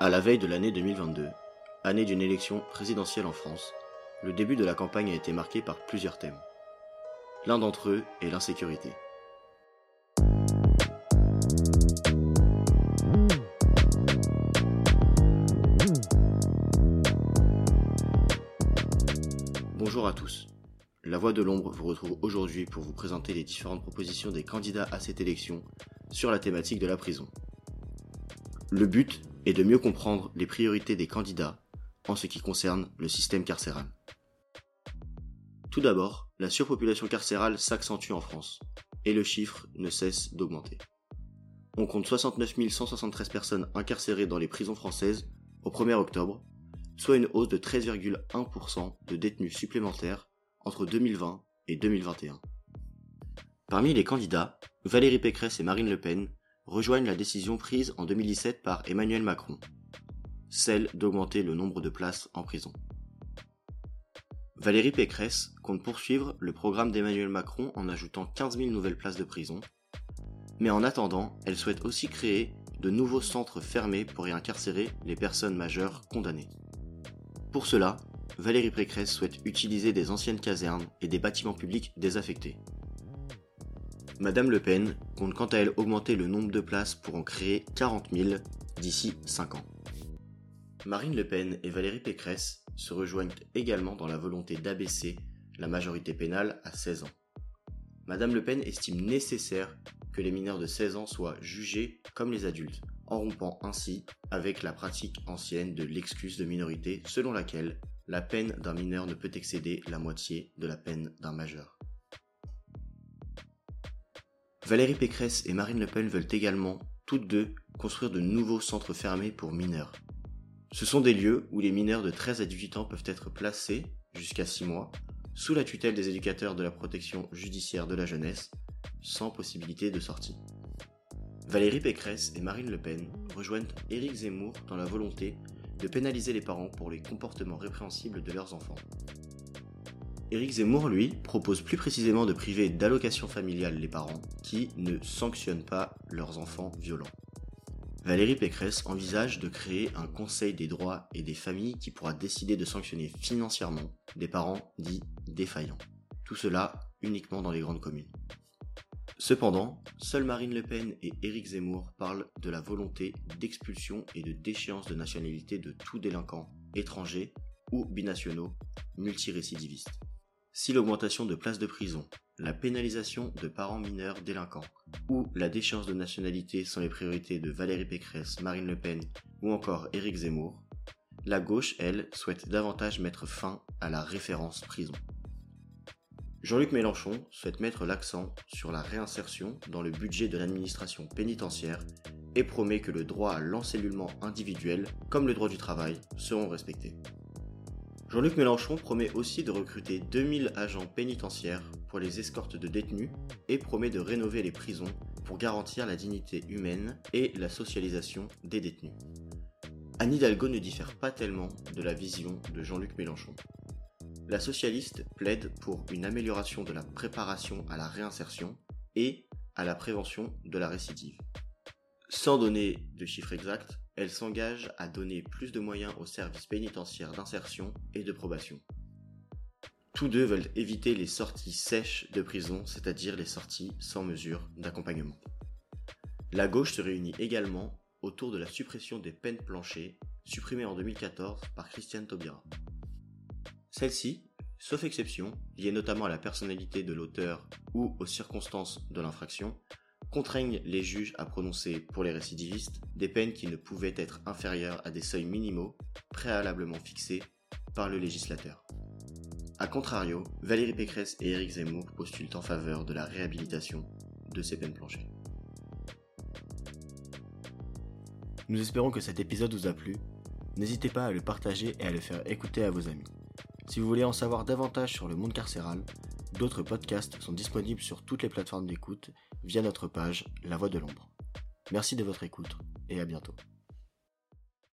À la veille de l'année 2022, année d'une élection présidentielle en France, le début de la campagne a été marqué par plusieurs thèmes. L'un d'entre eux est l'insécurité. Bonjour à tous. La Voix de l'Ombre vous retrouve aujourd'hui pour vous présenter les différentes propositions des candidats à cette élection sur la thématique de la prison. Le but est de mieux comprendre les priorités des candidats en ce qui concerne le système carcéral. Tout d'abord, la surpopulation carcérale s'accentue en France, et le chiffre ne cesse d'augmenter. On compte 69 173 personnes incarcérées dans les prisons françaises au 1er octobre, soit une hausse de 13,1% de détenus supplémentaires entre 2020 et 2021. Parmi les candidats, Valérie Pécresse et Marine Le Pen rejoignent la décision prise en 2017 par Emmanuel Macron, celle d'augmenter le nombre de places en prison. Valérie Pécresse compte poursuivre le programme d'Emmanuel Macron en ajoutant 15 000 nouvelles places de prison, mais en attendant, elle souhaite aussi créer de nouveaux centres fermés pour y incarcérer les personnes majeures condamnées. Pour cela, Valérie Pécresse souhaite utiliser des anciennes casernes et des bâtiments publics désaffectés. Madame Le Pen quant à elle augmenter le nombre de places pour en créer 40 000 d'ici 5 ans. Marine Le Pen et Valérie Pécresse se rejoignent également dans la volonté d'abaisser la majorité pénale à 16 ans. Madame Le Pen estime nécessaire que les mineurs de 16 ans soient jugés comme les adultes, en rompant ainsi avec la pratique ancienne de l'excuse de minorité selon laquelle la peine d'un mineur ne peut excéder la moitié de la peine d'un majeur. Valérie Pécresse et Marine Le Pen veulent également, toutes deux, construire de nouveaux centres fermés pour mineurs. Ce sont des lieux où les mineurs de 13 à 18 ans peuvent être placés, jusqu'à 6 mois, sous la tutelle des éducateurs de la protection judiciaire de la jeunesse, sans possibilité de sortie. Valérie Pécresse et Marine Le Pen rejoignent Éric Zemmour dans la volonté de pénaliser les parents pour les comportements répréhensibles de leurs enfants. Éric Zemmour, lui, propose plus précisément de priver d'allocations familiales les parents qui ne sanctionnent pas leurs enfants violents. Valérie Pécresse envisage de créer un conseil des droits et des familles qui pourra décider de sanctionner financièrement des parents dits défaillants. Tout cela uniquement dans les grandes communes. Cependant, seule Marine Le Pen et Éric Zemmour parlent de la volonté d'expulsion et de déchéance de nationalité de tout délinquant étranger ou binationaux multirécidivistes. Si l'augmentation de places de prison, la pénalisation de parents mineurs délinquants ou la déchéance de nationalité sont les priorités de Valérie Pécresse, Marine Le Pen ou encore Éric Zemmour, la gauche, elle, souhaite davantage mettre fin à la référence prison. Jean-Luc Mélenchon souhaite mettre l'accent sur la réinsertion dans le budget de l'administration pénitentiaire et promet que le droit à l'encellulement individuel, comme le droit du travail, seront respectés. Jean-Luc Mélenchon promet aussi de recruter 2000 agents pénitentiaires pour les escortes de détenus et promet de rénover les prisons pour garantir la dignité humaine et la socialisation des détenus. Anne Hidalgo ne diffère pas tellement de la vision de Jean-Luc Mélenchon. La socialiste plaide pour une amélioration de la préparation à la réinsertion et à la prévention de la récidive. Sans donner de chiffres exacts, elle s'engage à donner plus de moyens aux services pénitentiaires d'insertion et de probation. Tous deux veulent éviter les sorties sèches de prison, c'est-à-dire les sorties sans mesure d'accompagnement. La gauche se réunit également autour de la suppression des peines planchées, supprimées en 2014 par Christiane Taubira. Celle-ci, sauf exception, liée notamment à la personnalité de l'auteur ou aux circonstances de l'infraction, contraignent les juges à prononcer pour les récidivistes des peines qui ne pouvaient être inférieures à des seuils minimaux préalablement fixés par le législateur. A contrario, Valérie Pécresse et Éric Zemmour postulent en faveur de la réhabilitation de ces peines planchées. Nous espérons que cet épisode vous a plu. N'hésitez pas à le partager et à le faire écouter à vos amis. Si vous voulez en savoir davantage sur le monde carcéral, d'autres podcasts sont disponibles sur toutes les plateformes d'écoute via notre page La Voix de l'Ombre. Merci de votre écoute et à bientôt.